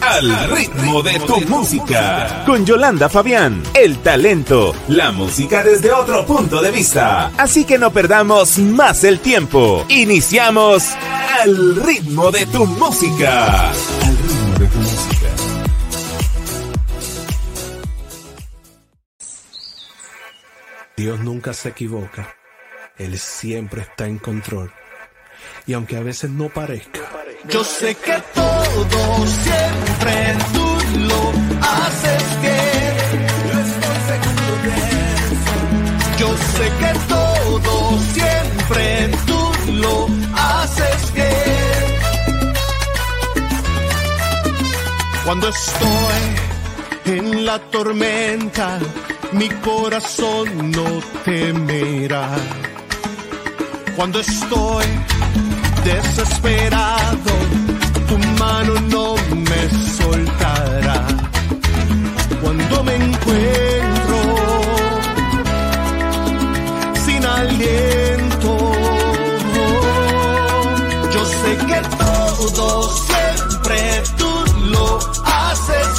Al ritmo de tu música con Yolanda Fabián, el talento, la música desde otro punto de vista. Así que no perdamos más el tiempo. Iniciamos Al ritmo de tu música. Al ritmo de tu música. Dios nunca se equivoca. Él siempre está en control. Y aunque a veces no parezca, Yo sé que todo siempre tú lo haces bien. Yo estoy seguro de eso. Yo sé que todo siempre tú lo haces bien. Cuando estoy en la tormenta, mi corazón no temerá. Cuando estoy desesperado, tu mano no me soltará. Cuando me encuentro sin aliento, yo sé que todo siempre tú lo haces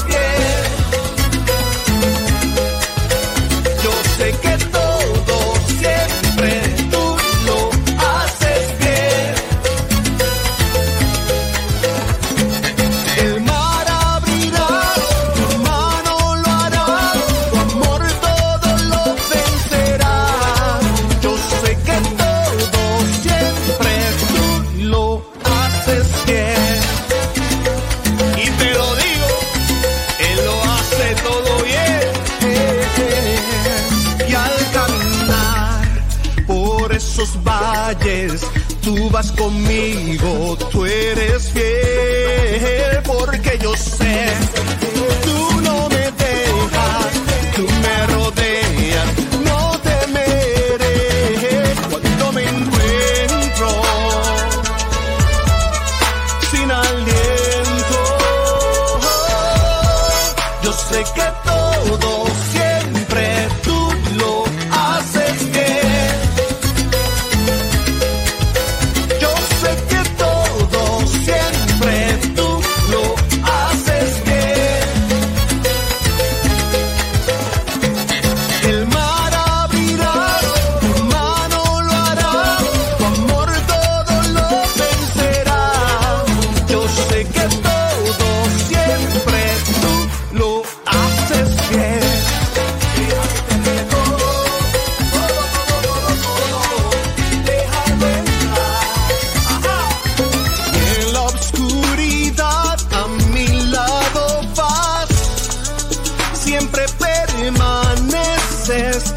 siempre permaneces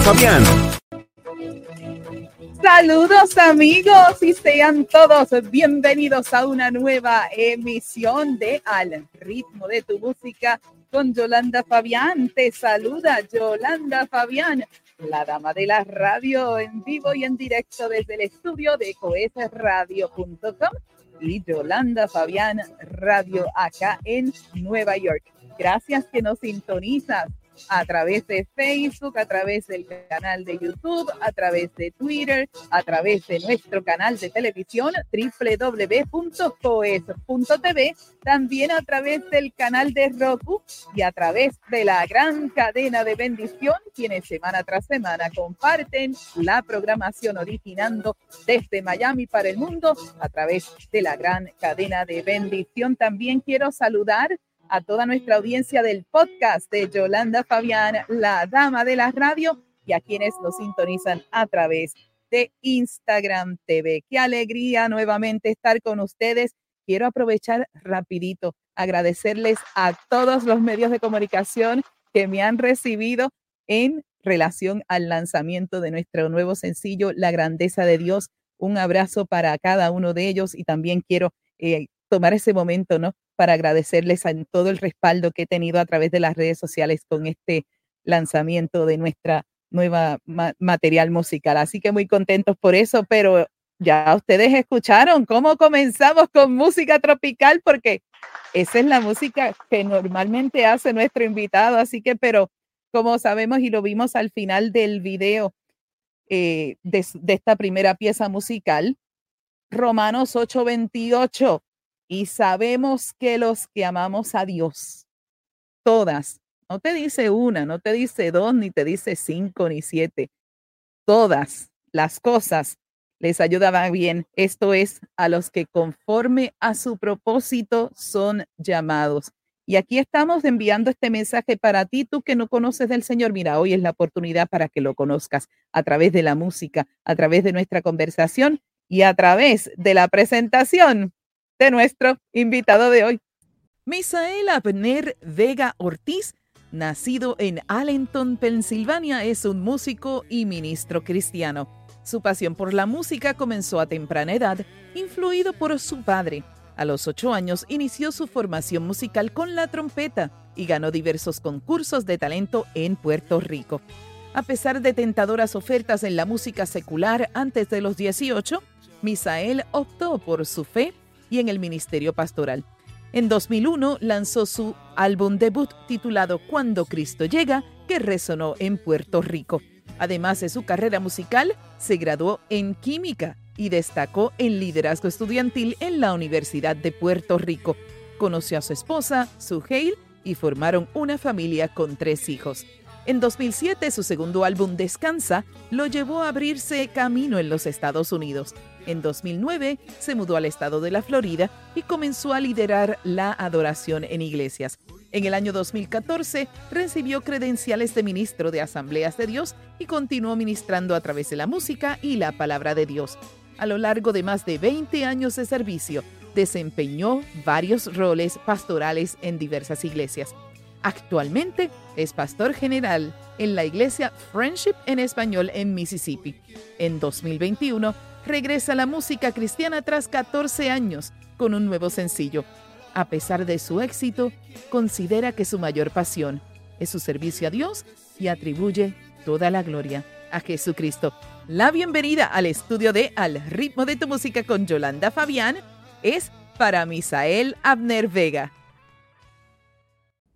Fabián. Saludos amigos y sean todos bienvenidos a una nueva emisión de Al ritmo de tu música con Yolanda Fabián. Te saluda Yolanda Fabián, la dama de la radio en vivo y en directo desde el estudio de coesradio.com y Yolanda Fabián Radio acá en Nueva York. Gracias que nos sintonizas a través de Facebook, a través del canal de YouTube, a través de Twitter, a través de nuestro canal de televisión www.coes.tv, también a través del canal de Roku y a través de la gran cadena de bendición, quienes semana tras semana comparten la programación originando desde Miami para el mundo a través de la gran cadena de bendición. También quiero saludar a toda nuestra audiencia del podcast de Yolanda Fabián, la dama de la radio, y a quienes nos sintonizan a través de Instagram TV. Qué alegría nuevamente estar con ustedes. Quiero aprovechar rapidito, agradecerles a todos los medios de comunicación que me han recibido en relación al lanzamiento de nuestro nuevo sencillo, La Grandeza de Dios. Un abrazo para cada uno de ellos y también quiero eh, tomar ese momento, ¿no? Para agradecerles todo el respaldo que he tenido a través de las redes sociales con este lanzamiento de nuestra nueva material musical. Así que muy contentos por eso, pero ya ustedes escucharon cómo comenzamos con música tropical, porque esa es la música que normalmente hace nuestro invitado. Así que, pero como sabemos y lo vimos al final del video eh, de esta primera pieza musical, Romanos 8:28 y sabemos que los que amamos a Dios, todas, no te dice una, no te dice dos, ni te dice cinco, ni siete, todas las cosas les ayudaban bien. Esto es a los que conforme a su propósito son llamados. Y aquí estamos enviando este mensaje para ti, tú que no conoces del Señor. Mira, hoy es la oportunidad para que lo conozcas a través de la música, a través de nuestra conversación y a través de la presentación de nuestro invitado de hoy. Misael Abner Vega Ortiz, nacido en Allenton, Pensilvania, es un músico y ministro cristiano. Su pasión por la música comenzó a temprana edad, influido por su padre. A los ocho años inició su formación musical con la trompeta y ganó diversos concursos de talento en Puerto Rico. A pesar de tentadoras ofertas en la música secular antes de los 18, Misael optó por su fe y en el ministerio pastoral. En 2001 lanzó su álbum debut titulado Cuando Cristo llega, que resonó en Puerto Rico. Además de su carrera musical, se graduó en química y destacó en liderazgo estudiantil en la Universidad de Puerto Rico. Conoció a su esposa, Suheil, y formaron una familia con tres hijos. En 2007, su segundo álbum Descansa lo llevó a abrirse camino en los Estados Unidos. En 2009 se mudó al estado de la Florida y comenzó a liderar la adoración en iglesias. En el año 2014 recibió credenciales de ministro de Asambleas de Dios y continuó ministrando a través de la música y la palabra de Dios. A lo largo de más de 20 años de servicio, desempeñó varios roles pastorales en diversas iglesias. Actualmente es pastor general en la iglesia Friendship en español en Mississippi. En 2021 regresa a la música cristiana tras 14 años con un nuevo sencillo. A pesar de su éxito, considera que su mayor pasión es su servicio a Dios y atribuye toda la gloria a Jesucristo. La bienvenida al estudio de Al ritmo de tu música con Yolanda Fabián es para Misael Abner Vega.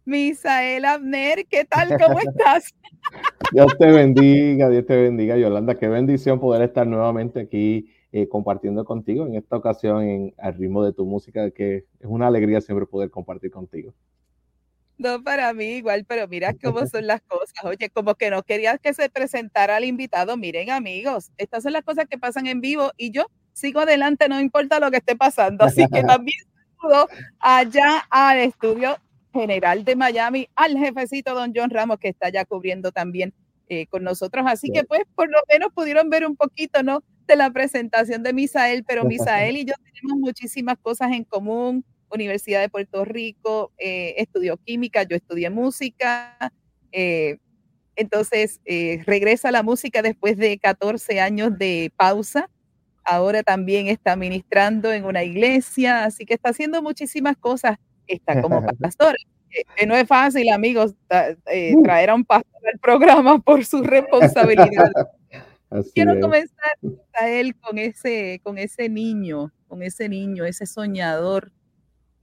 Misael Abner, ¿qué tal? ¿Cómo estás? Dios te bendiga, Dios te bendiga, Yolanda. Qué bendición poder estar nuevamente aquí eh, compartiendo contigo en esta ocasión en al ritmo de tu música, que es una alegría siempre poder compartir contigo. No, para mí igual, pero mira cómo son las cosas. Oye, como que no querías que se presentara al invitado. Miren, amigos, estas son las cosas que pasan en vivo y yo sigo adelante, no importa lo que esté pasando. Así que también saludo allá al estudio general de Miami, al jefecito don John Ramos, que está ya cubriendo también eh, con nosotros. Así que pues por lo menos pudieron ver un poquito, ¿no? De la presentación de Misael, pero Misael y yo tenemos muchísimas cosas en común. Universidad de Puerto Rico, eh, estudió química, yo estudié música. eh, entonces, eh, regresa a la música después de 14 años de pausa. Ahora también está ministrando en una iglesia, así que está haciendo muchísimas cosas. Está como pastor. eh, no es fácil, amigos, eh, traer a un pastor al programa por su responsabilidad. Así Quiero es. comenzar a él con ese, con ese niño, con ese niño, ese soñador,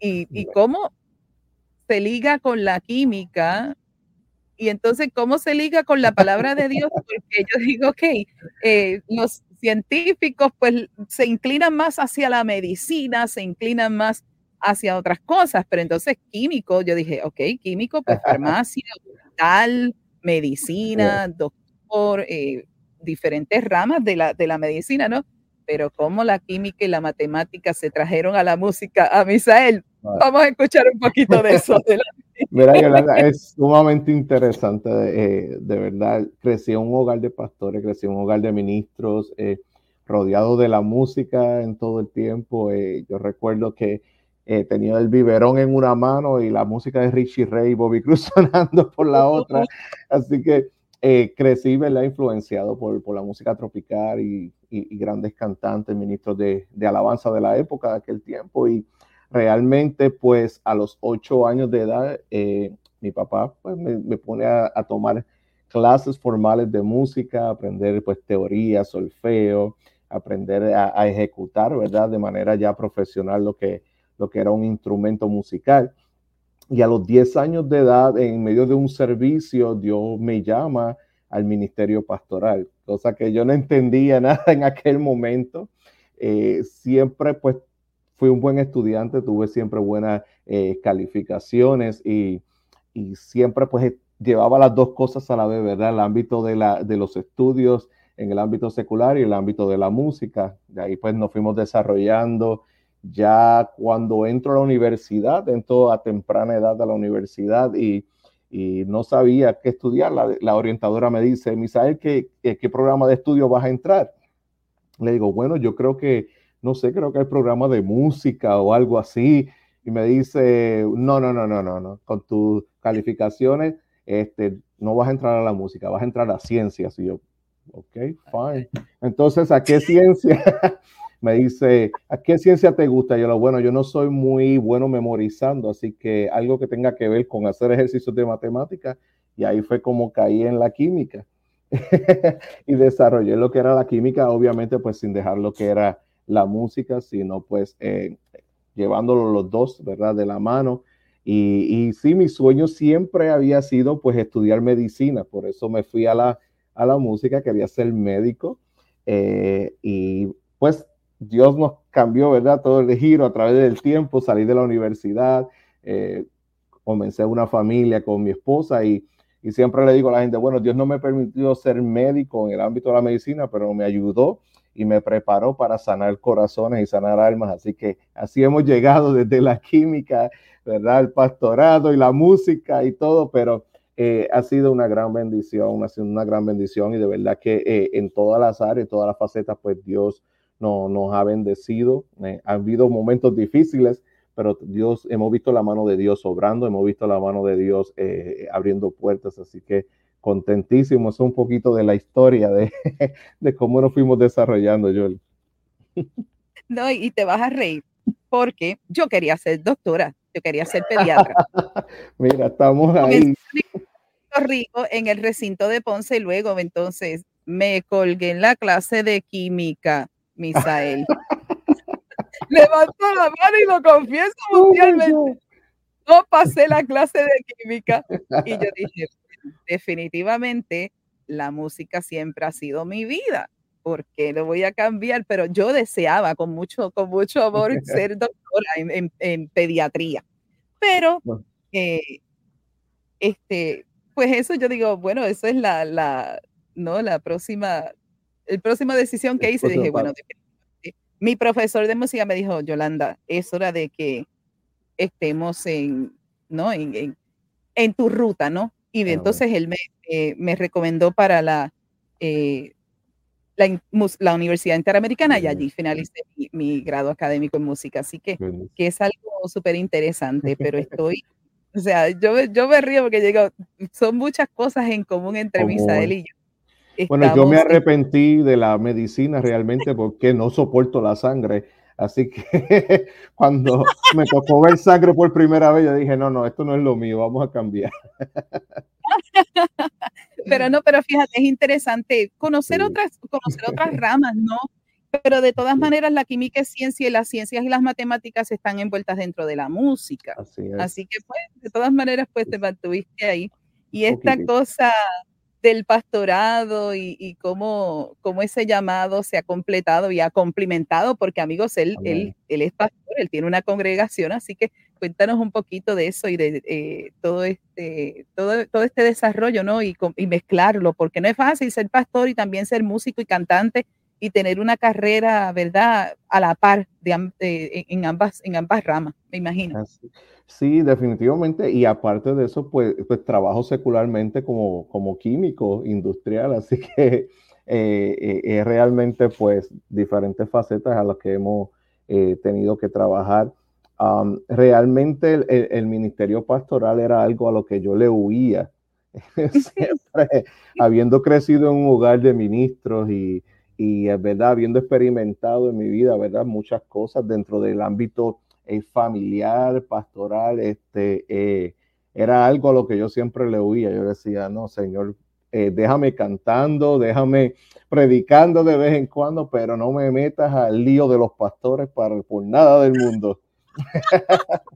y, y cómo se liga con la química, y entonces cómo se liga con la palabra de Dios, porque yo digo, ok, eh, los científicos pues se inclinan más hacia la medicina, se inclinan más hacia otras cosas, pero entonces químico, yo dije, ok, químico, pues farmacia, hospital, medicina, doctor, eh, diferentes ramas de la, de la medicina, ¿no? Pero cómo la química y la matemática se trajeron a la música, a Misael, vamos a escuchar un poquito de eso. de la- Mira, Yolanda, es sumamente interesante, eh, de verdad. Crecí en un hogar de pastores, crecí en un hogar de ministros, eh, rodeado de la música en todo el tiempo. eh, yo recuerdo que eh, tenía el biberón en una mano y la música de Richie Ray y Bobby Cruz sonando por la otra. Así que eh, crecí, ¿verdad? Influenciado por, por la música tropical y, y- y grandes cantantes, ministros de, de alabanza de la época de aquel tiempo. Y realmente, pues a los ocho años de edad, eh, mi papá pues, me, me pone a, a tomar clases formales de música, aprender pues teoría, solfeo, aprender a, a ejecutar, ¿verdad? De manera ya profesional lo que, lo que era un instrumento musical. Y a los 10 años de edad, en medio de un servicio, Dios me llama al ministerio pastoral, cosa que yo no entendía nada en aquel momento. Eh, siempre pues fui un buen estudiante, tuve siempre buenas eh, calificaciones y, y siempre pues llevaba las dos cosas a la vez, ¿verdad? El ámbito de, la, de los estudios en el ámbito secular y el ámbito de la música. De ahí pues nos fuimos desarrollando. Ya cuando entro a la universidad, entro a temprana edad a la universidad y, y no sabía qué estudiar. La, la orientadora me dice, Misael, ¿qué, qué, ¿qué programa de estudio vas a entrar? Le digo, bueno, yo creo que, no sé, creo que hay programa de música o algo así. Y me dice, no, no, no, no, no, no, con tus calificaciones, este, no vas a entrar a la música, vas a entrar a ciencias. Y yo, ok, fine. Entonces, ¿a qué ciencia? me dice, ¿a qué ciencia te gusta? Yo lo bueno, yo no soy muy bueno memorizando, así que algo que tenga que ver con hacer ejercicios de matemática. Y ahí fue como caí en la química. y desarrollé lo que era la química, obviamente pues sin dejar lo que era la música, sino pues eh, llevándolo los dos, ¿verdad? De la mano. Y, y, sí, mi sueño siempre había sido pues estudiar medicina, por eso me fui a la, a la música, quería ser médico. Eh, y pues Dios nos cambió, ¿verdad? Todo el giro a través del tiempo, salí de la universidad, eh, comencé una familia con mi esposa y, y siempre le digo a la gente, bueno, Dios no me permitió ser médico en el ámbito de la medicina, pero me ayudó y me preparó para sanar corazones y sanar almas. Así que así hemos llegado desde la química, ¿verdad? El pastorado y la música y todo, pero eh, ha sido una gran bendición, ha sido una gran bendición y de verdad que eh, en todas las áreas, todas las facetas, pues Dios no, nos ha bendecido. Eh, ha habido momentos difíciles, pero Dios, hemos visto la mano de Dios obrando, hemos visto la mano de Dios eh, abriendo puertas, así que contentísimo, es un poquito de la historia de, de cómo nos fuimos desarrollando, Joel. No, y te vas a reír, porque yo quería ser doctora, yo quería ser pediatra. Mira, estamos ahí. Rico, en el recinto de Ponce, y luego entonces me colgué en la clase de química, Misael. Levanto la mano y lo confieso mundialmente. No pasé la clase de química y yo dije, definitivamente la música siempre ha sido mi vida. ¿Por qué lo voy a cambiar? Pero yo deseaba con mucho, con mucho amor ser doctora en, en, en pediatría. Pero, eh, este, pues eso yo digo, bueno, eso es la, la, no, la próxima, el próxima decisión que hice. Dije, bueno, mi profesor de música me dijo, Yolanda, es hora de que estemos en, ¿no? En, en, en tu ruta, ¿no? Y de, entonces él me, eh, me, recomendó para la, eh, la, la, Universidad Interamericana y allí finalicé mi, grado académico en música. Así que, que es algo súper interesante, pero estoy, o sea, yo, yo me río porque digo, son muchas cosas en común entre Misael y yo. Bueno, yo me arrepentí de la medicina realmente porque no soporto la sangre. Así que cuando me tocó ver sangre por primera vez, yo dije, no, no, esto no es lo mío, vamos a cambiar. pero no, pero fíjate, es interesante conocer otras, conocer otras ramas, ¿no? Pero de todas maneras, la química es ciencia y las ciencias y las matemáticas están envueltas dentro de la música. Así, que, pues, de todas maneras, pues te mantuviste ahí. Y esta cosa del pastorado y, cómo, cómo, ese llamado se ha completado y ha complementado, porque amigos, él, él, él, es pastor, él tiene una congregación, así que cuéntanos un poquito de eso y de eh, todo, este, todo, todo este desarrollo, ¿no? Y, y, mezclarlo, porque no es fácil ser pastor y también ser músico y cantante y tener una carrera, ¿verdad?, a la par de, eh, en, ambas, en ambas ramas, me imagino. Sí, definitivamente. Y aparte de eso, pues, pues trabajo secularmente como, como químico industrial, así que eh, es realmente pues diferentes facetas a las que hemos tenido que trabajar realmente el, ministerio pastoral era algo a lo que yo le huía. Siempre habiendo crecido en un hogar de ministros y, y es verdad, habiendo experimentado en mi vida, verdad, muchas cosas dentro del ámbito eh, familiar, pastoral, este, eh, era algo a lo que yo siempre le huía. Yo decía, no, Señor, eh, déjame cantando, déjame predicando de vez en cuando, pero no me metas al lío de los pastores para, por nada del mundo.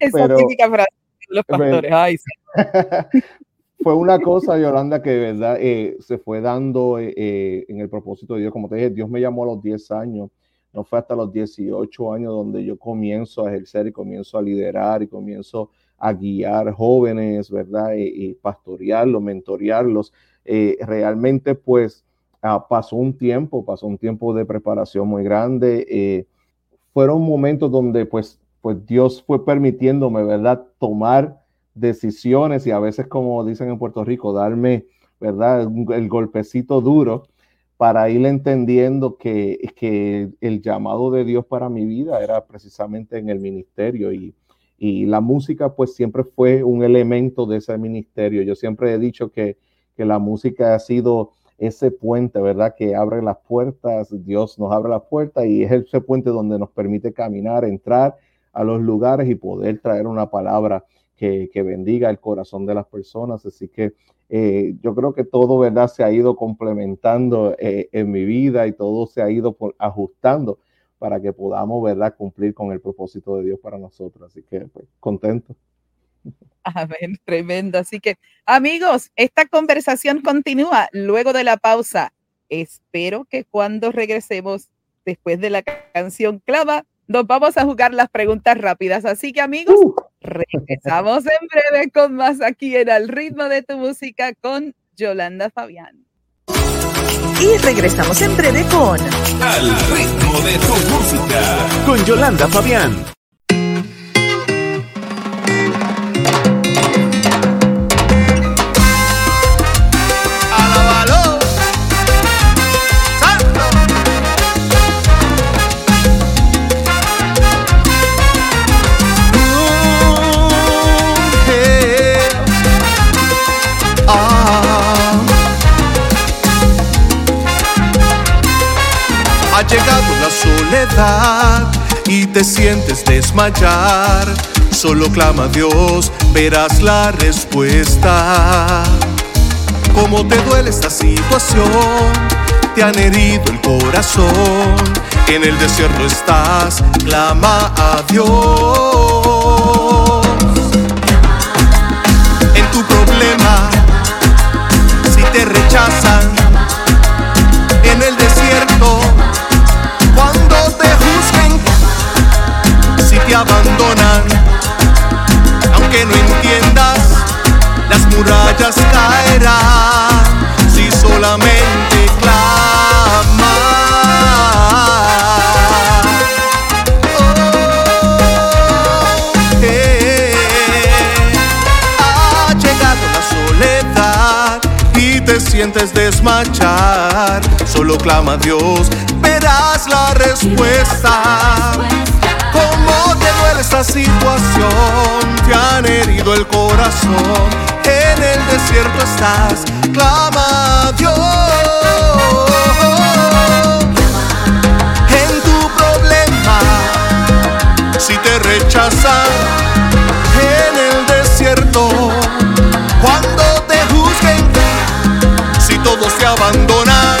Esa típica frase de los pastores. fue una cosa, Yolanda, que de verdad eh, se fue dando eh, eh, en el propósito de Dios. Como te dije, Dios me llamó a los 10 años. No fue hasta los 18 años donde yo comienzo a ejercer y comienzo a liderar y comienzo a guiar jóvenes, ¿verdad? Y, pastorearlos, mentorearlos. realmente, pues, ah, pasó un tiempo, pasó un tiempo de preparación muy grande fueron momentos donde pues, pues Dios fue permitiéndome, ¿verdad?, tomar decisiones y a veces, como dicen en Puerto Rico, darme, ¿verdad?, el golpecito duro para ir entendiendo que, que el llamado de Dios para mi vida era precisamente en el ministerio y, y la música pues siempre fue un elemento de ese ministerio. Yo siempre he dicho que, que la música ha sido ese puente, ¿verdad? Que abre las puertas, Dios nos abre las puertas y es ese puente donde nos permite caminar, entrar a los lugares y poder traer una palabra que, bendiga el corazón de las personas. Así que eh, yo creo que todo, ¿verdad? Se ha ido complementando eh, en mi vida y todo se ha ido ajustando para que podamos, ¿verdad? Cumplir con el propósito de Dios para nosotros. Así que, pues, contento. Amén, tremendo. Así que, amigos, esta conversación continúa luego de la pausa. Espero que cuando regresemos después de la canción clava, nos vamos a jugar las preguntas rápidas. Así que, amigos, uh. regresamos en breve con más aquí en Al ritmo de tu música con Yolanda Fabián. Y regresamos en breve con Al ritmo de tu música con Yolanda Fabián. Sientes desmayar. Solo clama a Dios, verás la respuesta. Cómo te duele esta situación, te han herido el corazón. En el desierto estás, clama a Dios. En tu problema, si te rechazan, en el desierto Aunque no entiendas, las murallas caerán si solamente clamas. Oh, eh, ha llegado la soledad y te sientes desmayar, solo clama a Dios, verás la respuesta. ¿Cómo te duele esta situación? Te han herido el corazón. En el desierto estás, clama a Dios. En tu problema, si te rechazan en el desierto, cuando te juzguen, si todos te abandonan,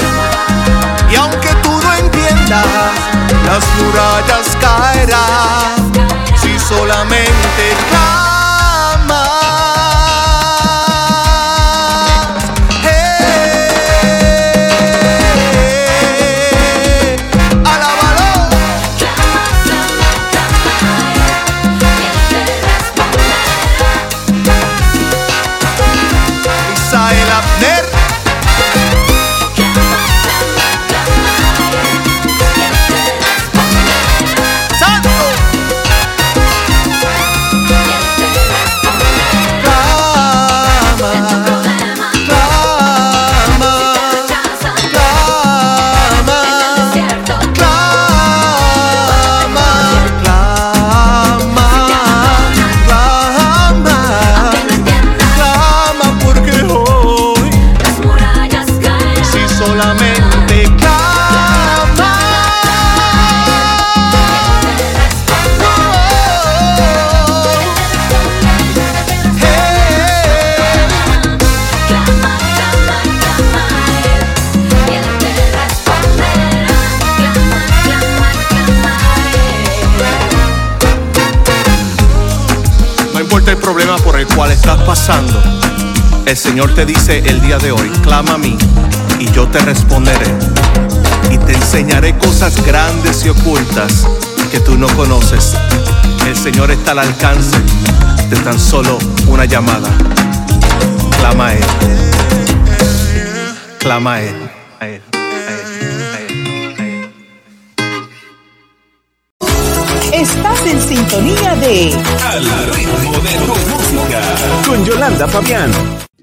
y aunque tú no entiendas, las murallas el Señor te dice el día de hoy, clama a mí y yo te responderé. Y te enseñaré cosas grandes y ocultas que tú no conoces. El Señor está al alcance de tan solo una llamada. Clama a Él. Clama. A Él. Estás en sintonía de Al ritmo de tu música. Con Yolanda Fabián.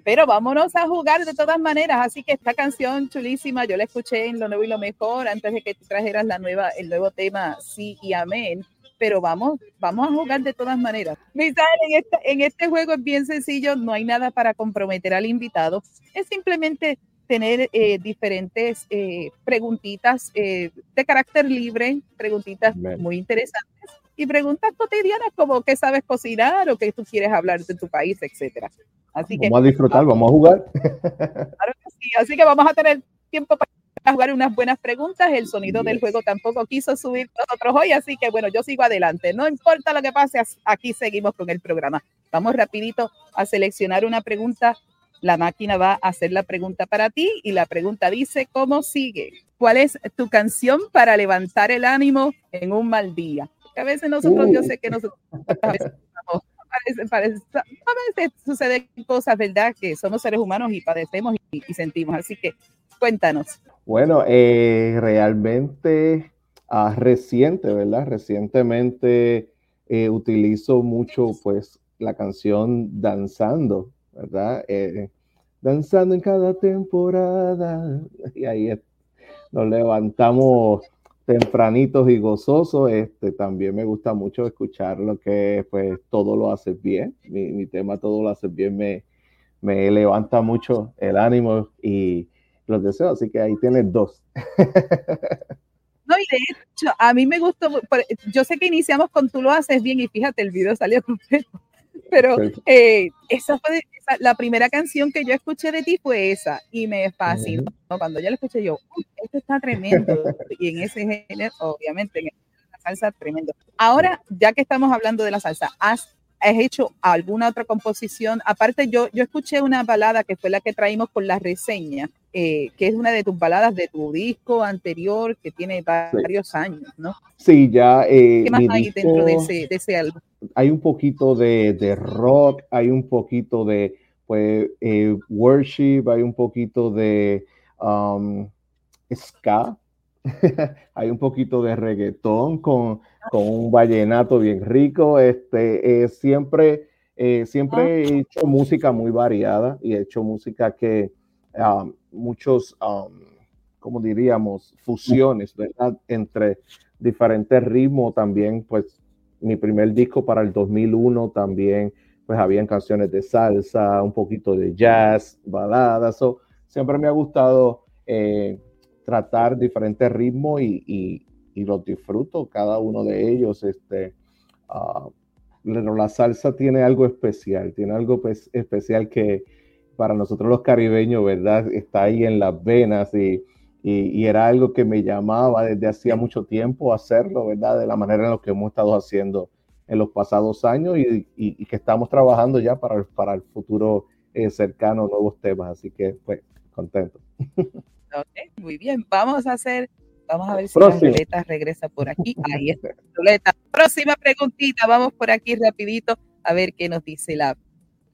Pero vámonos a jugar de todas maneras. Así que esta canción chulísima, yo la escuché en lo nuevo y lo mejor antes de que tú trajeras la nueva, el nuevo tema Sí y Amén. Pero vamos, vamos a jugar de todas maneras. Misael, en este, en este juego es bien sencillo, no hay nada para comprometer al invitado. Es simplemente tener eh, diferentes eh, preguntitas eh, de carácter libre, preguntitas Bien. muy interesantes y preguntas cotidianas como qué sabes cocinar o qué tú quieres hablar de tu país, etcétera. Así que Vamos a disfrutar, vamos a jugar. Claro que sí. Así que vamos a tener tiempo para jugar unas buenas preguntas. El sonido del juego tampoco quiso subir nosotros hoy, así que bueno, yo sigo adelante. No importa lo que pase, as- aquí seguimos con el programa. Vamos rapidito a seleccionar una pregunta. La máquina va a hacer la pregunta para ti y la pregunta dice, ¿cómo sigue? ¿Cuál es tu canción para levantar el ánimo en un mal día? Porque a veces nosotros, yo Uh. sé que nosotros a veces, parece- parece- a veces suceden cosas, ¿verdad? Que somos seres humanos y padecemos y, y sentimos. Así que cuéntanos. Bueno, eh, realmente ah, reciente, ¿verdad? Recientemente eh, utilizo mucho, pues, la canción Danzando, ¿verdad? Eh, danzando en cada temporada. Y ahí es- nos levantamos tempranitos y gozosos. Este, también me gusta mucho escuchar lo que, pues, todo lo hace bien. Mi, mi tema Todo lo hace bien me, me levanta mucho el ánimo y los deseos. Así que ahí tienes dos. No, y de hecho, a mí me gustó, yo sé que iniciamos con Tú lo haces bien y fíjate, el video salió completo, pero eh, esa fue esa- la primera canción que yo escuché de ti fue esa y me fascinó. Cuando yo la escuché yo, "Uy, esto está tremendo. Y en ese género, obviamente, en la salsa, tremendo. Ahora, ya que estamos hablando de la salsa, ¿has, has hecho alguna otra composición? Aparte, yo, yo escuché una balada que fue la que traímos con la reseña, eh, que es una de tus baladas de tu disco anterior que tiene varios años, ¿no? Sí, ya. eh, ¿Qué más mi hay dentro de disco- ese, de ese álbum? hay un poquito de, de rock, hay un poquito de pues, eh, worship, hay un poquito de um, ska, hay un poquito de reggaetón con, con un vallenato bien rico. Este, eh, siempre, eh, siempre he hecho música muy variada y he hecho música que um, muchos, um, como diríamos, fusiones, ¿verdad? Entre diferentes ritmos también, pues mi primer disco para el 2001 también, pues habían canciones de salsa, un poquito de jazz, baladas, so, siempre me ha gustado eh, tratar diferentes ritmos y, y, y, los disfruto, cada uno de ellos, este, uh, la salsa tiene algo especial, tiene algo especial que para nosotros los caribeños, ¿verdad? Está ahí en las venas y, y, y, era algo que me llamaba desde hacía mucho tiempo hacerlo, ¿verdad? De la manera en la que hemos estado haciendo en los pasados años y, y que estamos trabajando ya para, el, para el futuro eh, cercano, nuevos temas. Así que, pues, contento. Okay, muy bien, vamos a hacer, vamos a ver si la ruleta regresa por aquí. Ahí está la ruleta. Próxima preguntita, vamos por aquí rapidito a ver qué nos dice la,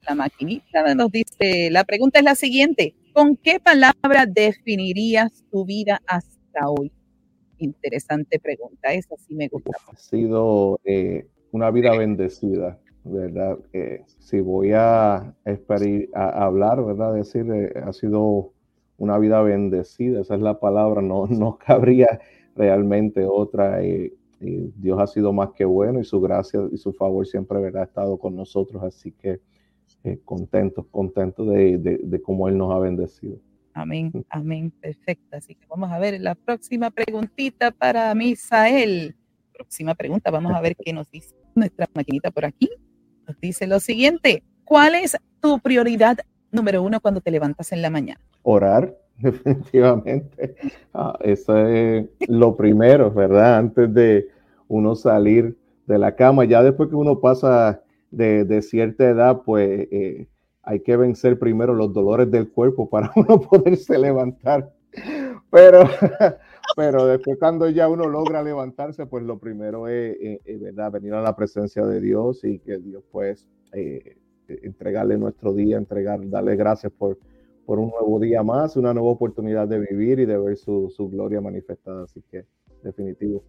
la maquinita. Nos dice, la pregunta es la siguiente. ¿Con qué palabra definirías tu vida hasta hoy? Interesante pregunta, esa sí me gusta. Ha sido eh, una vida bendecida, ¿verdad? Eh, si voy a, a, hablar, ¿verdad? Decir, eh, ha sido una vida bendecida, esa es la palabra, no, no cabría realmente otra. Y, y Dios ha sido más que bueno y su gracia y su favor siempre ha estado con nosotros, así que eh, contentos, contentos de, de, de, cómo Él nos ha bendecido. Amén, amén, perfecto. Así que vamos a ver la próxima preguntita para Misael. Próxima pregunta, vamos a ver qué nos dice nuestra maquinita por aquí. Nos dice lo siguiente, ¿cuál es tu prioridad número uno cuando te levantas en la mañana? Orar, definitivamente. Ah, eso es lo primero, ¿verdad? Antes de uno salir de la cama, ya después que uno pasa de, cierta edad, pues eh, hay que vencer primero los dolores del cuerpo para uno poderse levantar. Pero, pero después cuando ya uno logra levantarse, pues lo primero es ¿verdad? venir a la presencia de Dios y que Dios pues eh, entregarle nuestro día, entregar, darle gracias por, por un nuevo día más, una nueva oportunidad de vivir y de ver su, su gloria manifestada. Así que definitivo.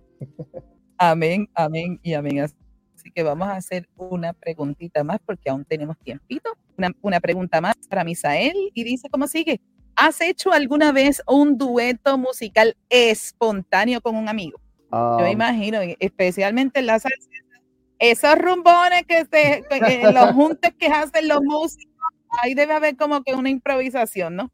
Amén, amén y amén. Así que vamos a hacer una preguntita más porque aún tenemos tiempito. Una, una pregunta más para Misael y dice, ¿cómo sigue? ¿Has hecho alguna vez un dueto musical espontáneo con un amigo? Um, Yo imagino, especialmente en la salsa, esos rumbones que se, que, los juntes que hacen los músicos, ahí debe haber como que una improvisación, ¿no?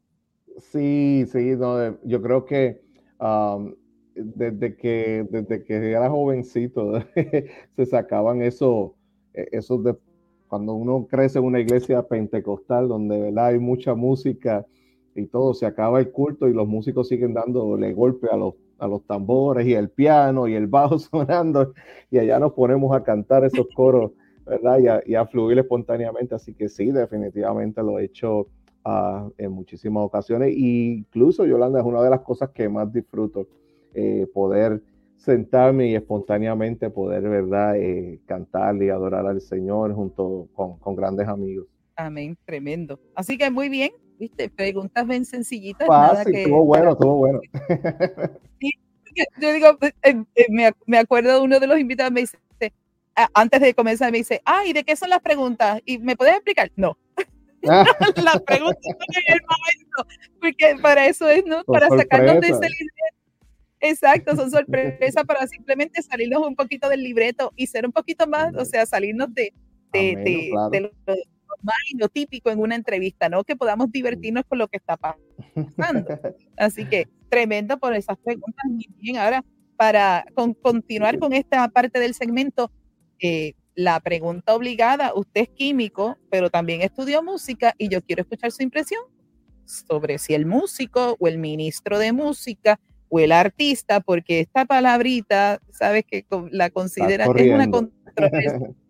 Sí, sí, no, yo creo que um, desde que desde que era jovencito se sacaban eso, esos de cuando uno crece en una iglesia pentecostal donde ¿verdad? hay mucha música y todo, se acaba el culto y los músicos siguen dándole golpe a los, a los tambores y el piano y el bajo sonando y allá nos ponemos a cantar esos coros, ¿verdad? Y a, y a fluir espontáneamente, así que sí, definitivamente lo he hecho uh, en muchísimas ocasiones, e incluso Yolanda es una de las cosas que más disfruto, eh, poder sentarme y espontáneamente poder, ¿verdad?, eh, cantar y adorar al Señor junto con, con grandes amigos. Amén, tremendo. Así que muy bien, viste, preguntas bien sencillitas. Fácil, nada que, estuvo bueno, estuvo bueno. Yo digo, eh, eh, me, me, acuerdo de uno de los invitados, me dice, antes de comenzar, me dice, ay, ¿de qué son las preguntas? ¿Y me puedes explicar? No. Ah. las preguntas en el momento, porque para eso es, ¿no? Son para sorpresa. sacarnos de ese libreto. Exacto, son sorpresas para simplemente salirnos un poquito del libreto y ser un poquito más, o sea, salirnos de, de, Amén, de, claro. de lo, normal y lo típico en una entrevista, ¿no? Que podamos divertirnos con lo que está pasando. Así que tremendo por esas preguntas. Muy bien, ahora para con, continuar con esta parte del segmento, eh, la pregunta obligada, usted es químico, pero también estudió música y yo quiero escuchar su impresión sobre si el músico o el ministro de música o el artista, porque esta palabrita, sabes que la considera es una controversia.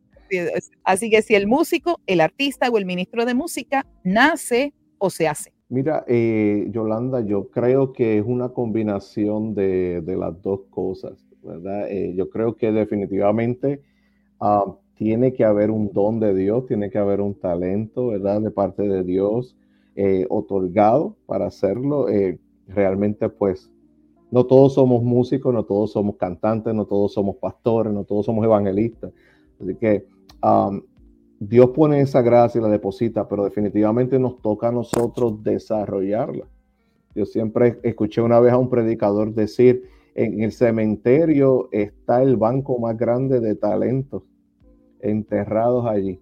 Así que si el músico, el artista o el ministro de música nace o se hace. Mira, eh, Yolanda, yo creo que es una combinación de, las dos cosas, ¿verdad? Eh, yo creo que definitivamente uh, tiene que haber un don de Dios, tiene que haber un talento, ¿verdad? De parte de Dios eh, otorgado para hacerlo. Eh, realmente, pues, no todos somos músicos, no todos somos cantantes, no todos somos pastores, no todos somos evangelistas. Así que um, Dios pone esa gracia y la deposita, pero definitivamente nos toca a nosotros desarrollarla. Yo siempre escuché una vez a un predicador decir, en el cementerio está el banco más grande de talentos enterrados allí,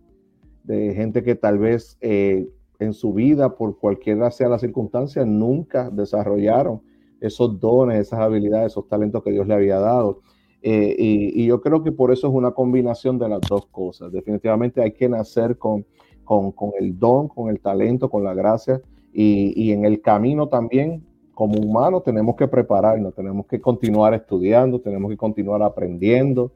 de gente que tal vez eh, en su vida, por cualquiera sea la circunstancia, nunca desarrollaron esos dones, esas habilidades, esos talentos que Dios le había dado. Eh, y, yo creo que por eso es una combinación de las dos cosas. Definitivamente hay que nacer con, con, el don, con el talento, con la gracia. Y, y, en el camino también, como humanos, tenemos que prepararnos, tenemos que continuar estudiando, tenemos que continuar aprendiendo.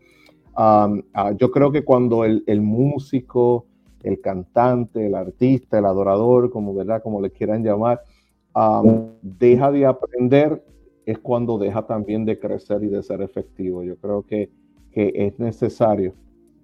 Ah, yo creo que cuando el, el, músico, el cantante, el artista, el adorador, como, ¿verdad? como le quieran llamar, deja de aprender, es cuando deja también de crecer y de ser efectivo. Yo creo que, que es necesario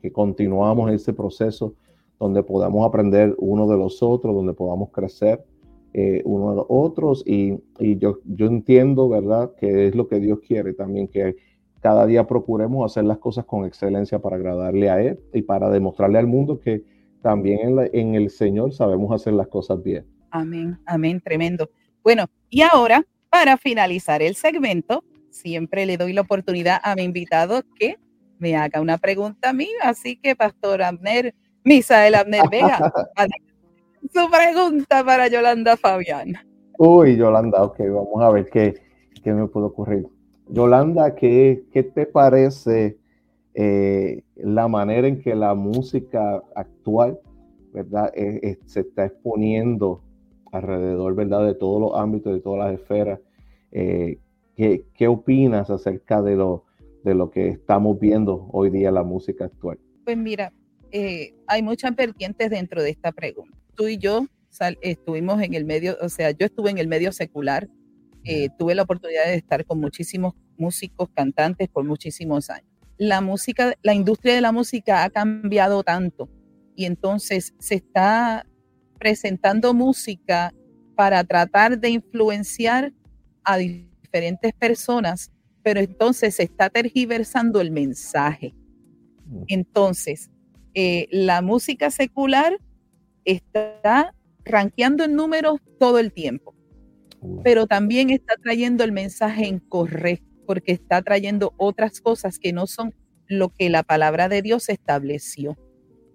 que continuamos ese proceso donde podamos aprender uno de los otros, donde podamos crecer eh, uno de los otros. Y, y, yo, yo entiendo, ¿verdad?, que es lo que Dios quiere también, que cada día procuremos hacer las cosas con excelencia para agradarle a Él y para demostrarle al mundo que también en, en el Señor sabemos hacer las cosas bien. Amén, amén, tremendo. Bueno, y ahora, para finalizar el segmento, siempre le doy la oportunidad a mi invitado que me haga una pregunta a mí. Así que, Pastor Abner, Misael Abner Vega, su pregunta para Yolanda Fabián. Uy, Yolanda, ok, vamos a ver qué, qué me puede ocurrir. Yolanda, ¿qué, qué te parece eh, la manera en que la música actual, ¿verdad? se está exponiendo alrededor, ¿verdad? De todos los ámbitos, de todas las esferas. Eh, ¿qué, ¿qué, opinas acerca de lo, de lo que estamos viendo hoy día en la música actual? Pues mira, eh, hay muchas vertientes dentro de esta pregunta. Tú y yo estuvimos en el medio, o sea, yo estuve en el medio secular, eh, tuve la oportunidad de estar con muchísimos músicos, cantantes por muchísimos años. La música, la industria de la música ha cambiado tanto y entonces se está presentando música para tratar de influenciar a diferentes personas, pero entonces se está tergiversando el mensaje. Mm. Entonces, eh, la música secular está rankeando en números todo el tiempo, pero también está trayendo el mensaje incorrecto, porque está trayendo otras cosas que no son lo que la palabra de Dios estableció.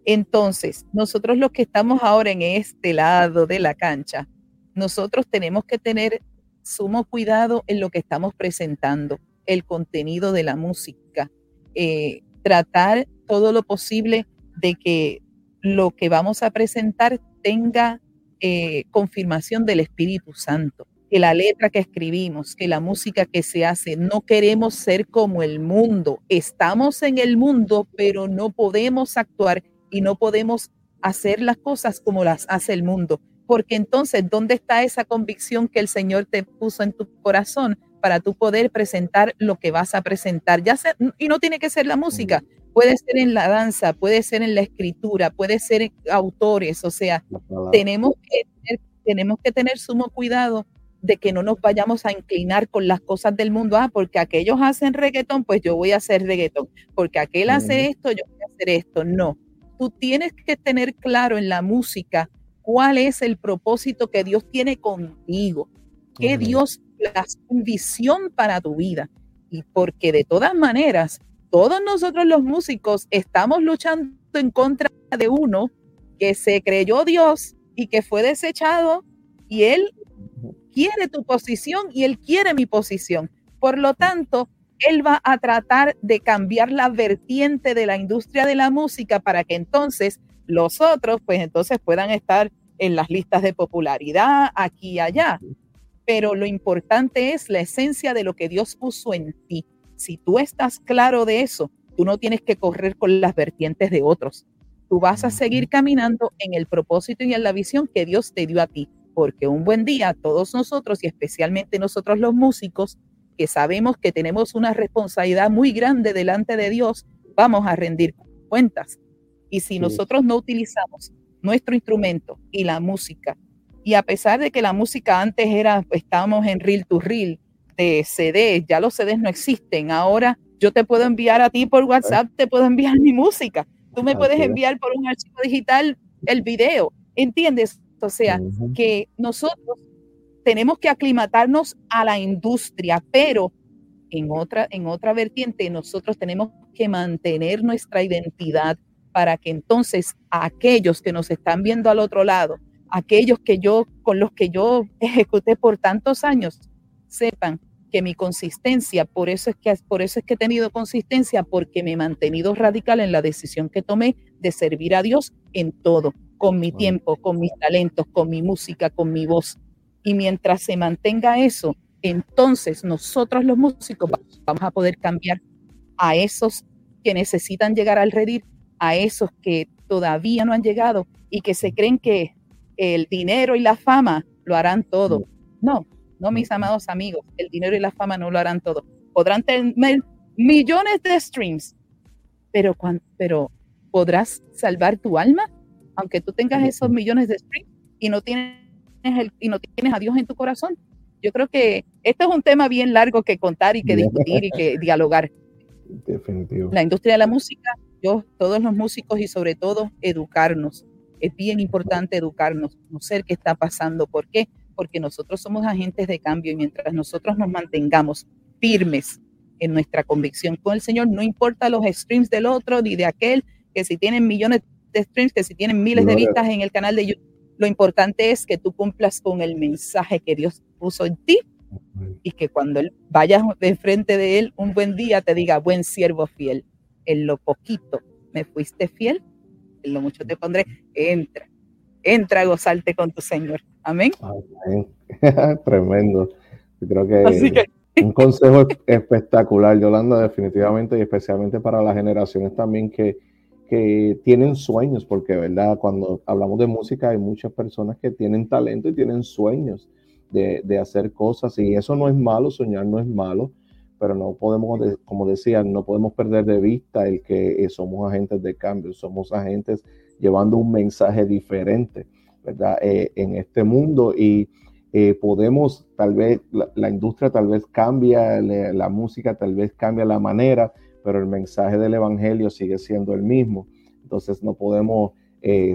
Entonces, nosotros los que estamos ahora en este lado de la cancha, nosotros tenemos que tener sumo cuidado en lo que estamos presentando, el contenido de la música, eh, tratar todo lo posible de que lo que vamos a presentar tenga eh, confirmación del Espíritu Santo, que la letra que escribimos, que la música que se hace, no queremos ser como el mundo. Estamos en el mundo, pero no podemos actuar y no podemos hacer las cosas como las hace el mundo. Porque entonces, ¿dónde está esa convicción que el Señor te puso en tu corazón para tú poder presentar lo que vas a presentar? Ya sea, y no tiene que ser la música, puede ser en la danza, puede ser en la escritura, puede ser en autores, o sea, tenemos que, tener, tenemos que tener sumo cuidado de que no nos vayamos a inclinar con las cosas del mundo. Ah, porque aquellos hacen reggaetón, pues yo voy a hacer reggaetón. Porque aquel hace esto, yo voy a hacer esto. No, tú tienes que tener claro en la música cuál es el propósito que Dios tiene contigo, que Dios la visión para tu vida. Y porque de todas maneras, todos nosotros los músicos estamos luchando en contra de uno que se creyó Dios y que fue desechado y él quiere tu posición y él quiere mi posición. Por lo tanto, él va a tratar de cambiar la vertiente de la industria de la música para que entonces los otros, pues entonces puedan estar en las listas de popularidad aquí y allá. Pero lo importante es la esencia de lo que Dios puso en ti. Si tú estás claro de eso, tú no tienes que correr con las vertientes de otros. Tú vas a seguir caminando en el propósito y en la visión que Dios te dio a ti. Porque un buen día todos nosotros y especialmente nosotros los músicos que sabemos que tenemos una responsabilidad muy grande delante de Dios, vamos a rendir cuentas. Y si nosotros no utilizamos nuestro instrumento y la música, y a pesar de que la música antes era, estábamos en reel to reel, de CD, ya los CDs no existen, ahora yo te puedo enviar a ti por WhatsApp, te puedo enviar mi música, tú me puedes enviar por un archivo digital el video, ¿entiendes? O sea, que nosotros tenemos que aclimatarnos a la industria, pero en otra, en otra vertiente nosotros tenemos que mantener nuestra identidad para que entonces aquellos que nos están viendo al otro lado, aquellos que yo con los que yo ejecuté por tantos años, sepan que mi consistencia, por eso es que por eso es que he tenido consistencia porque me he mantenido radical en la decisión que tomé de servir a Dios en todo, con mi tiempo, con mis talentos, con mi música, con mi voz. Y mientras se mantenga eso, entonces nosotros los músicos vamos a poder cambiar a esos que necesitan llegar al redir, a esos que todavía no han llegado y que se creen que el dinero y la fama lo harán todo. No, no, mis amados amigos, el dinero y la fama no lo harán todo. Podrán tener millones de streams, pero, pero ¿podrás salvar tu alma? Aunque tú tengas esos millones de streams y no tienes, el, y no tienes a Dios en tu corazón. Yo creo que esto es un tema bien largo que contar y que discutir y que dialogar. Definitivo. La industria de la música, yo, todos los músicos y sobre todo educarnos. Es bien importante educarnos, conocer qué está pasando. ¿Por qué? Porque nosotros somos agentes de cambio y mientras nosotros nos mantengamos firmes en nuestra convicción con el Señor, no importa los streams del otro ni de aquel, que si tienen millones de streams, que si tienen miles de vistas en el canal de YouTube, lo importante es que tú cumplas con el mensaje que Dios puso en ti y que cuando él vayas de frente de él un buen día te diga, buen siervo fiel, en lo poquito me fuiste fiel, en lo mucho te pondré, entra, entra a gozarte con tu Señor. Amén. Tremendo. Yo creo que, un consejo espectacular, Yolanda, definitivamente, y especialmente para las generaciones también que, que tienen sueños, porque, ¿verdad? Cuando hablamos de música hay muchas personas que tienen talento y tienen sueños de, hacer cosas y eso no es malo, soñar no es malo, pero no podemos, como decía, no podemos perder de vista el que eh, somos agentes de cambio, somos agentes llevando un mensaje diferente, ¿verdad? Eh, en este mundo y eh, podemos, tal vez, la, industria tal vez cambia, la música tal vez cambia la manera, pero el mensaje del Evangelio sigue siendo el mismo. Entonces no podemos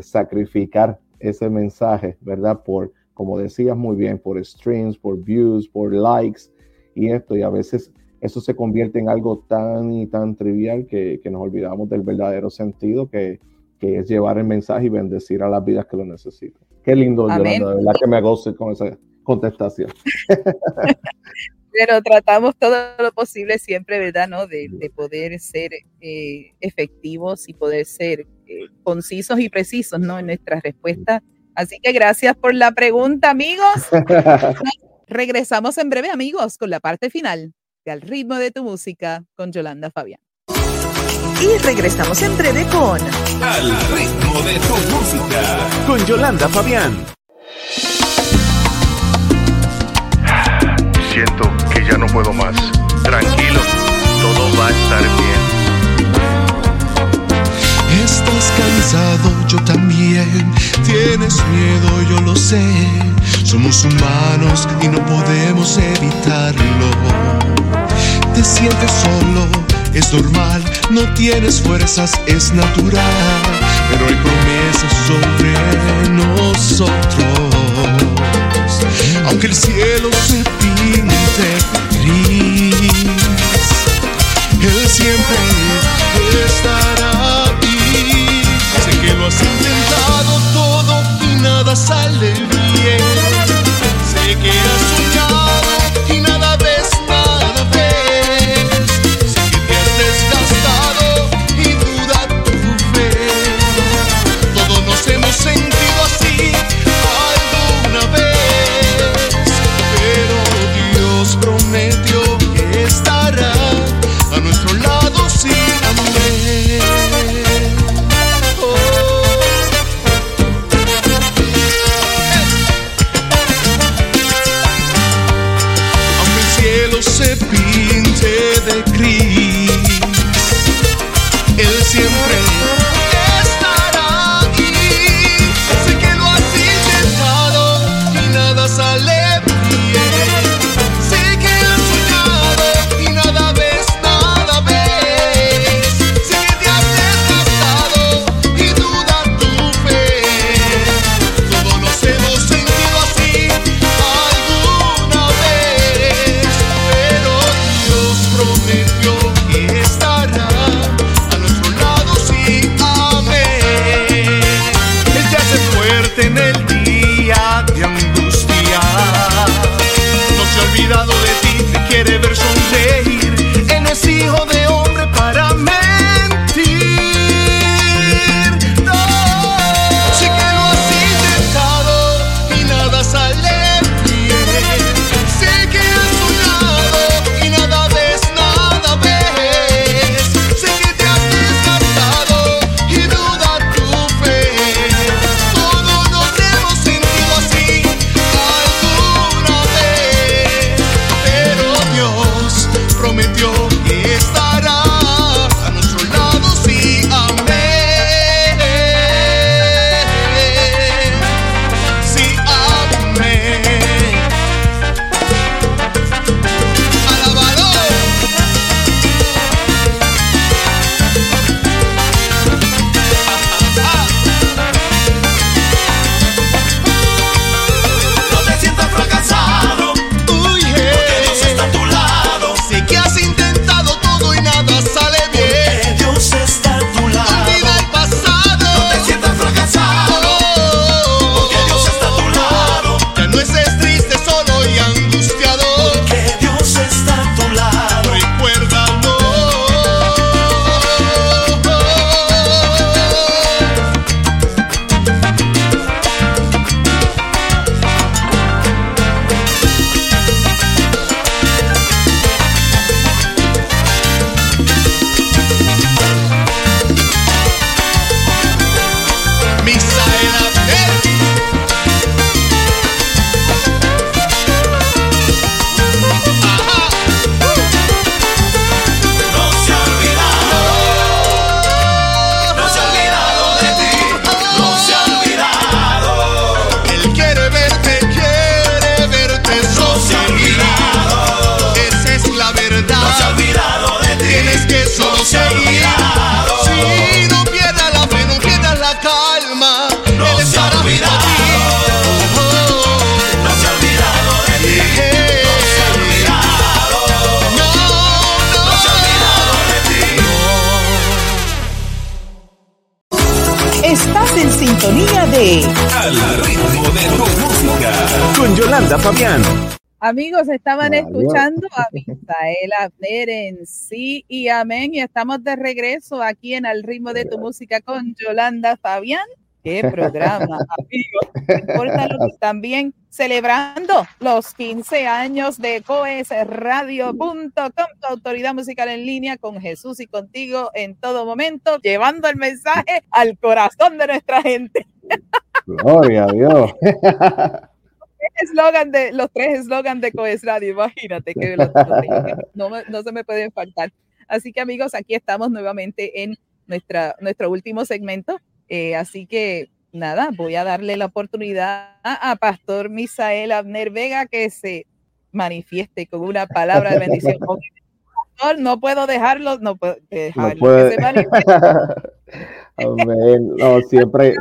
sacrificar ese mensaje, ¿verdad? Por, como decías muy bien, por streams, por views, por likes y esto, y a veces eso se convierte en algo tan y tan trivial que, nos olvidamos del verdadero sentido que, es llevar el mensaje y bendecir a las vidas que lo necesitan. Qué lindo, Yolanda, de verdad que me goce con esa contestación. Pero tratamos todo lo posible siempre, ¿verdad? ¿no? De, poder ser eh, efectivos y poder ser eh, concisos y precisos, ¿no? En nuestra respuesta Así que gracias por la pregunta, amigos. Regresamos en breve, amigos, con la parte final de Al ritmo de tu música con Yolanda Fabián. Y regresamos en breve con Al ritmo de tu música con Yolanda Fabián. Siento que ya no puedo más. Tranquilo, todo va a estar bien. Estás cansado, yo también. Tienes miedo, yo lo sé. Somos humanos y no podemos evitarlo. Te sientes solo, es normal. No tienes fuerzas, es natural. Pero hay promesas sobre nosotros. Aunque el cielo se pinte gris, Él siempre estará que lo has intentado todo y nada sale bien. Amigos, estaban Adiós. escuchando a Misael Abner en sí y amén. Y estamos de regreso aquí en Al ritmo de tu música con Yolanda Fabián. Qué programa, amigos. No importa lo que- También celebrando los 15 años de coesradio.com, tu autoridad musical en línea con Jesús y contigo en todo momento, llevando el mensaje al corazón de nuestra gente. Gloria a Dios. eslogan de los tres eslogans de Coes Radio, imagínate que los- no, no se me pueden faltar. Así que amigos, aquí estamos nuevamente en nuestra, nuestro último segmento. Eh, así que nada, voy a darle la oportunidad a, a Pastor Misael Abner Vega que se manifieste con una palabra de bendición. Pastor, no puedo dejarlo, no puedo dejarlo que puede. se manifieste. Amén. No, siempre,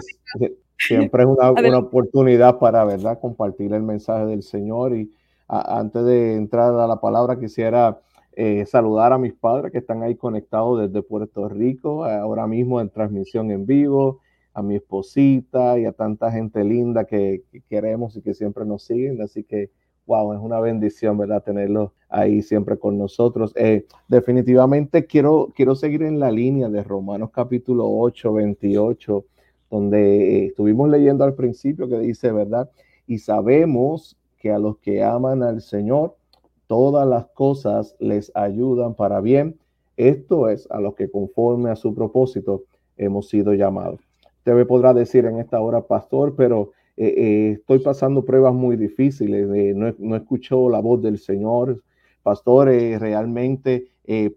siempre es una, una oportunidad para, ¿verdad?, compartir el mensaje del Señor. Y a- antes de entrar a la palabra, quisiera eh, saludar a mis padres que están ahí conectados desde Puerto Rico, ahora mismo en transmisión en vivo, a mi esposita y a tanta gente linda que, que queremos y que siempre nos siguen. Así que, wow, es una bendición, ¿verdad?, tenerlos ahí siempre con nosotros. Eh, definitivamente quiero, quiero seguir en la línea de Romanos capítulo 8, 28, donde eh, estuvimos leyendo al principio que dice, ¿verdad? Y sabemos que a los que aman al Señor, todas las cosas les ayudan para bien. Esto es a los que conforme a su propósito hemos sido llamados. Usted me podrá decir en esta hora, pastor, pero eh, eh, estoy pasando pruebas muy difíciles, no, no escucho la voz del Señor, pastor, realmente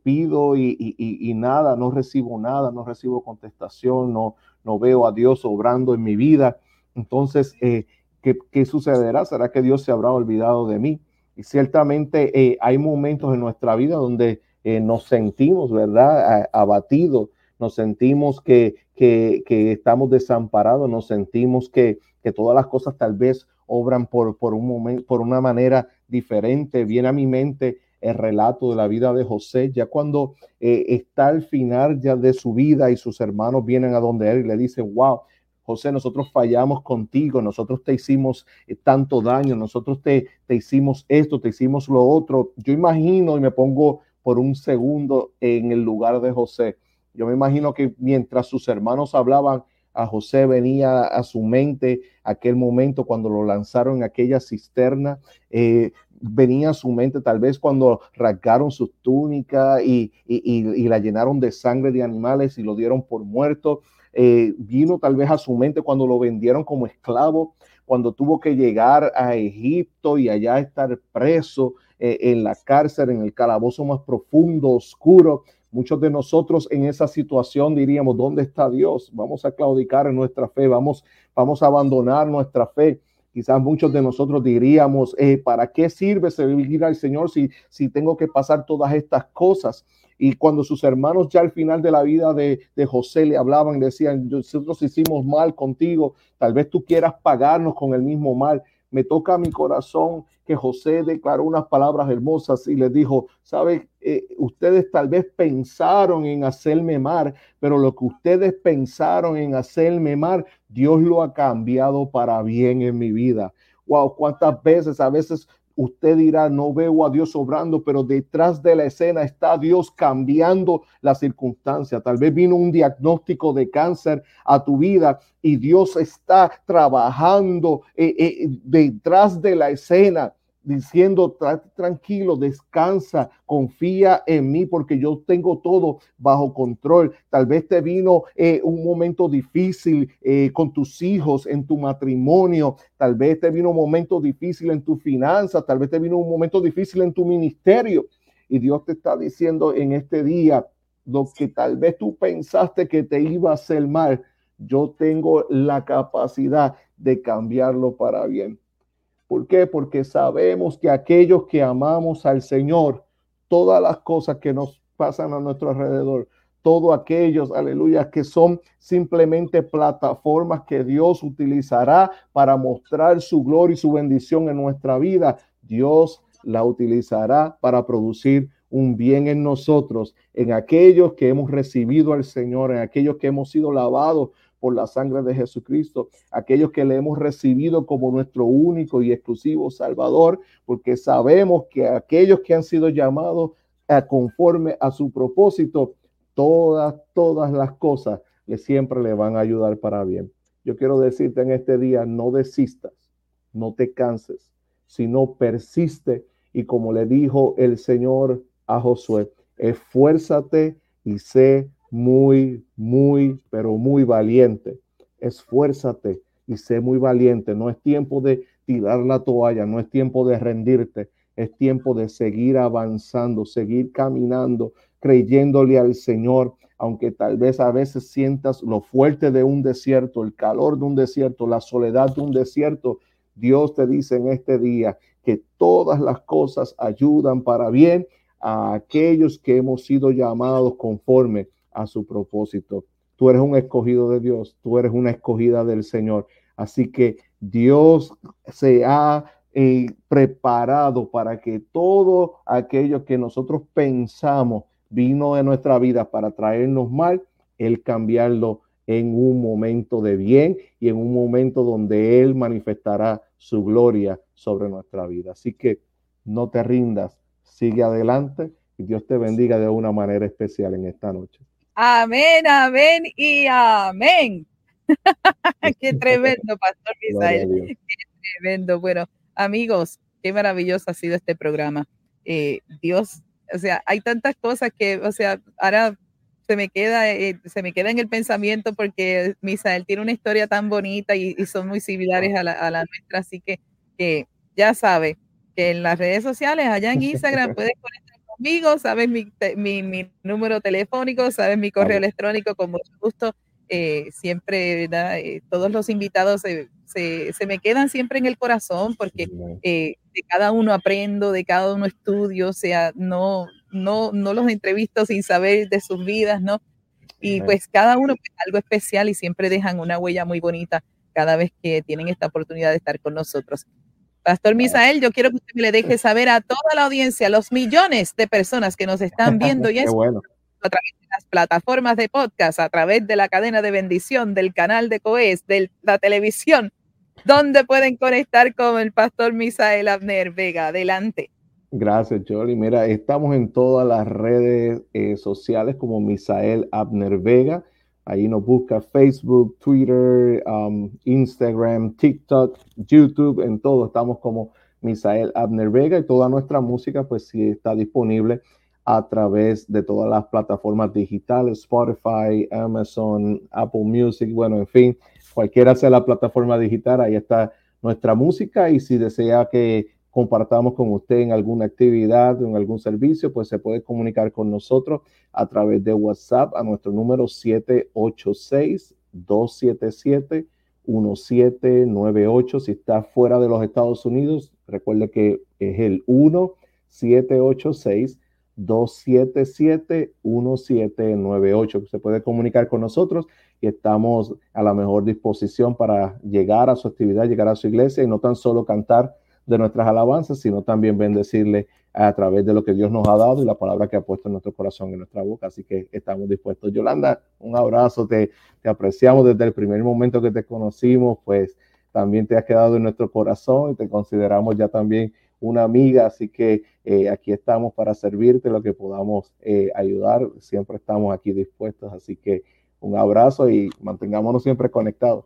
pido y- y- y nada, no recibo nada, no recibo contestación, no, no veo a Dios obrando en mi vida. Entonces, eh, ¿qué, qué sucederá? ¿Será que Dios se habrá olvidado de mí? Y ciertamente eh, hay momentos en nuestra vida donde eh, nos sentimos, ¿verdad? Abatidos, nos sentimos que, que, que estamos desamparados, nos sentimos que, que todas las cosas tal vez obran por, por un momento, por una manera diferente. Viene a mi mente el relato de la vida de José, ya cuando eh, está al final ya de su vida y sus hermanos vienen a donde él y le dicen, wow, José, nosotros fallamos contigo, nosotros te hicimos eh, tanto daño, nosotros te, te hicimos esto, te hicimos lo otro. Yo imagino y me pongo por un segundo en el lugar de José. Yo me imagino que mientras sus hermanos hablaban, a José venía a su mente aquel momento cuando lo lanzaron en aquella cisterna. Eh, venía a su mente tal vez cuando rasgaron su túnica y, y, la llenaron de sangre de animales y lo dieron por muerto. Eh, vino tal vez a su mente cuando lo vendieron como esclavo, cuando tuvo que llegar a Egipto y allá estar preso eh, en la cárcel, en el calabozo más profundo, oscuro. Muchos de nosotros en esa situación diríamos, ¿dónde está Dios? Vamos a claudicar en nuestra fe, vamos, vamos a abandonar nuestra fe. Quizás muchos de nosotros diríamos, eh, ¿para qué sirve servir al Señor si, si tengo que pasar todas estas cosas? Y cuando sus hermanos ya al final de la vida de, de José le hablaban, decían, nosotros hicimos mal contigo, tal vez tú quieras pagarnos con el mismo mal me toca a mi corazón que José declaró unas palabras hermosas y le dijo, sabe, eh, ustedes tal vez pensaron en hacerme mal, pero lo que ustedes pensaron en hacerme mal, Dios lo ha cambiado para bien en mi vida. Wow, cuántas veces a veces Usted dirá, no veo a Dios obrando, pero detrás de la escena está Dios cambiando la circunstancia. Tal vez vino un diagnóstico de cáncer a tu vida y Dios está trabajando eh, eh, detrás de la escena diciendo, tranquilo, descansa, confía en mí porque yo tengo todo bajo control. Tal vez te vino eh, un momento difícil eh, con tus hijos, en tu matrimonio, tal vez te vino un momento difícil en tu finanzas, tal vez te vino un momento difícil en tu ministerio. Y Dios te está diciendo en este día, lo que tal vez tú pensaste que te iba a hacer mal, yo tengo la capacidad de cambiarlo para bien. ¿Por qué? Porque sabemos que aquellos que amamos al Señor, todas las cosas que nos pasan a nuestro alrededor, todos aquellos, aleluya, que son simplemente plataformas que Dios utilizará para mostrar su gloria y su bendición en nuestra vida, Dios la utilizará para producir un bien en nosotros, en aquellos que hemos recibido al Señor, en aquellos que hemos sido lavados por la sangre de Jesucristo, aquellos que le hemos recibido como nuestro único y exclusivo Salvador, porque sabemos que aquellos que han sido llamados a conforme a su propósito, todas, todas las cosas que siempre le van a ayudar para bien. Yo quiero decirte en este día, no desistas, no te canses, sino persiste y como le dijo el Señor a Josué, esfuérzate y sé muy, muy, pero muy valiente. Esfuérzate y sé muy valiente. No es tiempo de tirar la toalla, no es tiempo de rendirte, es tiempo de seguir avanzando, seguir caminando, creyéndole al Señor, aunque tal vez a veces sientas lo fuerte de un desierto, el calor de un desierto, la soledad de un desierto. Dios te dice en este día que todas las cosas ayudan para bien a aquellos que hemos sido llamados conforme a su propósito. Tú eres un escogido de Dios, tú eres una escogida del Señor. Así que Dios se ha eh, preparado para que todo aquello que nosotros pensamos vino de nuestra vida para traernos mal, Él cambiarlo en un momento de bien y en un momento donde Él manifestará su gloria sobre nuestra vida. Así que no te rindas, sigue adelante y Dios te bendiga de una manera especial en esta noche. Amén, amén y amén. qué tremendo, Pastor Misael. Qué tremendo. Bueno, amigos, qué maravilloso ha sido este programa. Eh, Dios, o sea, hay tantas cosas que, o sea, ahora se me queda, eh, se me queda en el pensamiento porque Misael tiene una historia tan bonita y, son muy similares a la, nuestra, así que, que ya sabe que en las redes sociales, allá en Instagram, puedes conectar conmigo, sabes mi, mi, número telefónico, sabes mi correo electrónico, con mucho gusto. Eh, siempre, eh, todos los invitados se, se, me quedan siempre en el corazón porque eh, de cada uno aprendo, de cada uno estudio, o sea, no, no, no los entrevisto sin saber de sus vidas, ¿no? Y pues cada uno es algo especial y siempre dejan una huella muy bonita cada vez que tienen esta oportunidad de estar con nosotros. Pastor Misael, yo quiero que usted le deje saber a toda la audiencia, los millones de personas que nos están viendo y es bueno. a través de las plataformas de podcast, a través de la cadena de bendición, del canal de Coes, de la televisión, donde pueden conectar con el Pastor Misael Abner Vega. Adelante. Gracias, Jolly. Mira, estamos en todas las redes eh, sociales como Misael Abner Vega. Ahí nos busca Facebook, Twitter, um, Instagram, TikTok, YouTube, en todo estamos como Misael Abner Vega y toda nuestra música pues sí está disponible a través de todas las plataformas digitales, Spotify, Amazon, Apple Music, bueno, en fin, cualquiera sea la plataforma digital, ahí está nuestra música. Y si desea que compartamos con usted en alguna actividad, en algún servicio, pues se puede comunicar con nosotros a través de WhatsApp a nuestro número 786-277-1798. Si está fuera de los Estados Unidos, recuerde que es el 1-786-277-1798. Se puede comunicar con nosotros y estamos a la mejor disposición para llegar a su actividad, llegar a su iglesia y no tan solo cantar de nuestras alabanzas, sino también bendecirle a través de lo que Dios nos ha dado y la palabra que ha puesto en nuestro corazón y en nuestra boca. Así que estamos dispuestos. Yolanda, un abrazo, te, te apreciamos desde el primer momento que te conocimos, pues también te has quedado en nuestro corazón y te consideramos ya también una amiga, así que eh, aquí estamos para servirte lo que podamos eh, ayudar, siempre estamos aquí dispuestos, así que un abrazo y mantengámonos siempre conectados.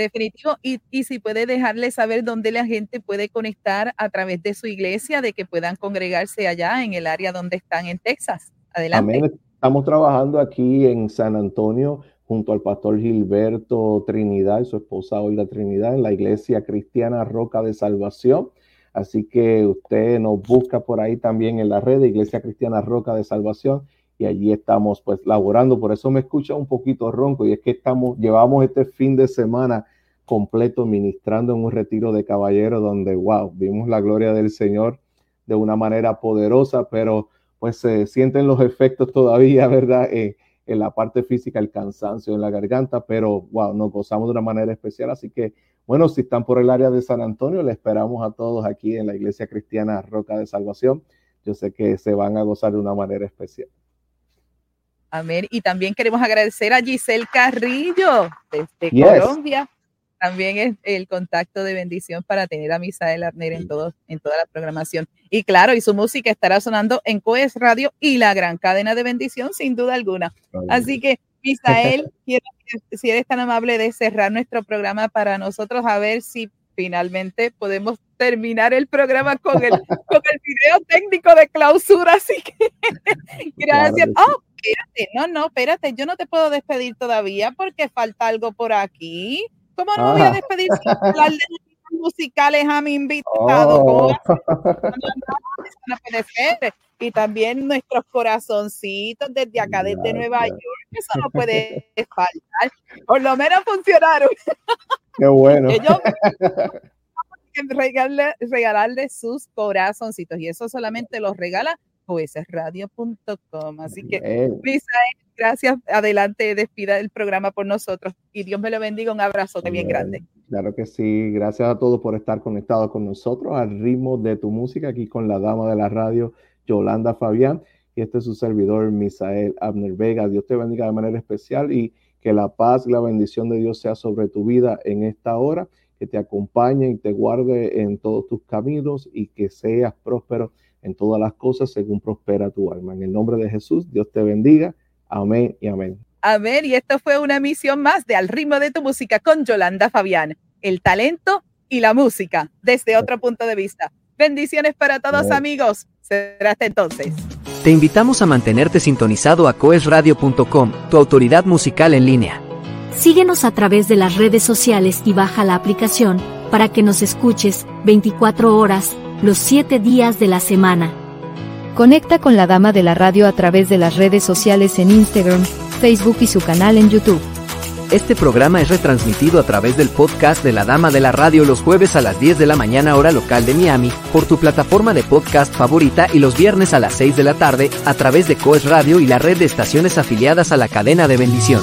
Definitivo. Y, y, si puede dejarle saber dónde la gente puede conectar a través de su iglesia, de que puedan congregarse allá en el área donde están en Texas. Adelante. Amén. Estamos trabajando aquí en San Antonio junto al pastor Gilberto Trinidad y su esposa Olga Trinidad en la iglesia cristiana Roca de Salvación. Así que usted nos busca por ahí también en la red de Iglesia Cristiana Roca de Salvación y allí estamos pues laborando. Por eso me escucha un poquito ronco y es que estamos, llevamos este fin de semana completo ministrando en un retiro de caballeros donde, wow, vimos la gloria del Señor de una manera poderosa, pero pues se sienten los efectos todavía, ¿verdad? Eh, en la parte física, el cansancio en la garganta, pero wow, nos gozamos de una manera especial. Así que, bueno, si están por el área de San Antonio, le esperamos a todos aquí en la Iglesia Cristiana Roca de Salvación. Yo sé que se van a gozar de una manera especial. Amén. Y también queremos agradecer a Giselle Carrillo desde yes. Colombia. También es el contacto de bendición para tener a Misael Arner en, todo, en toda la programación. Y claro, y su música estará sonando en Coes Radio y la gran cadena de bendición, sin duda alguna. Así que, Misael, quiero, si eres tan amable de cerrar nuestro programa para nosotros, a ver si finalmente podemos terminar el programa con el, con el video técnico de clausura. Así que, gracias. Claro oh, espérate, no, no, espérate, yo no te puedo despedir todavía porque falta algo por aquí. ¿Cómo no voy a despedir sin hablar de musicales a mi invitado? Oh. Y también nuestros corazoncitos desde acá, desde Nueva York, eso no puede faltar. Por lo menos funcionaron. Qué bueno. Ellos, regalarle, regalarle sus corazoncitos y eso solamente los regala radio.com. Así que, Misael, gracias. Adelante, despida el programa por nosotros y Dios me lo bendiga. Un abrazo bien grande. Claro que sí. Gracias a todos por estar conectados con nosotros al ritmo de tu música aquí con la dama de la radio, Yolanda Fabián. Y este es su servidor, Misael Abner Vega. Dios te bendiga de manera especial y que la paz y la bendición de Dios sea sobre tu vida en esta hora, que te acompañe y te guarde en todos tus caminos y que seas próspero en todas las cosas según prospera tu alma. En el nombre de Jesús, Dios te bendiga. Amén y amén. Amén. Y esto fue una misión más de Al ritmo de tu música con Yolanda Fabián. El talento y la música desde otro punto de vista. Bendiciones para todos amén. amigos. Será hasta entonces. Te invitamos a mantenerte sintonizado a coesradio.com, tu autoridad musical en línea. Síguenos a través de las redes sociales y baja la aplicación para que nos escuches 24 horas los siete días de la semana. Conecta con la Dama de la Radio a través de las redes sociales en Instagram, Facebook y su canal en YouTube. Este programa es retransmitido a través del podcast de la Dama de la Radio los jueves a las 10 de la mañana hora local de Miami, por tu plataforma de podcast favorita y los viernes a las 6 de la tarde a través de Coes Radio y la red de estaciones afiliadas a la cadena de bendición.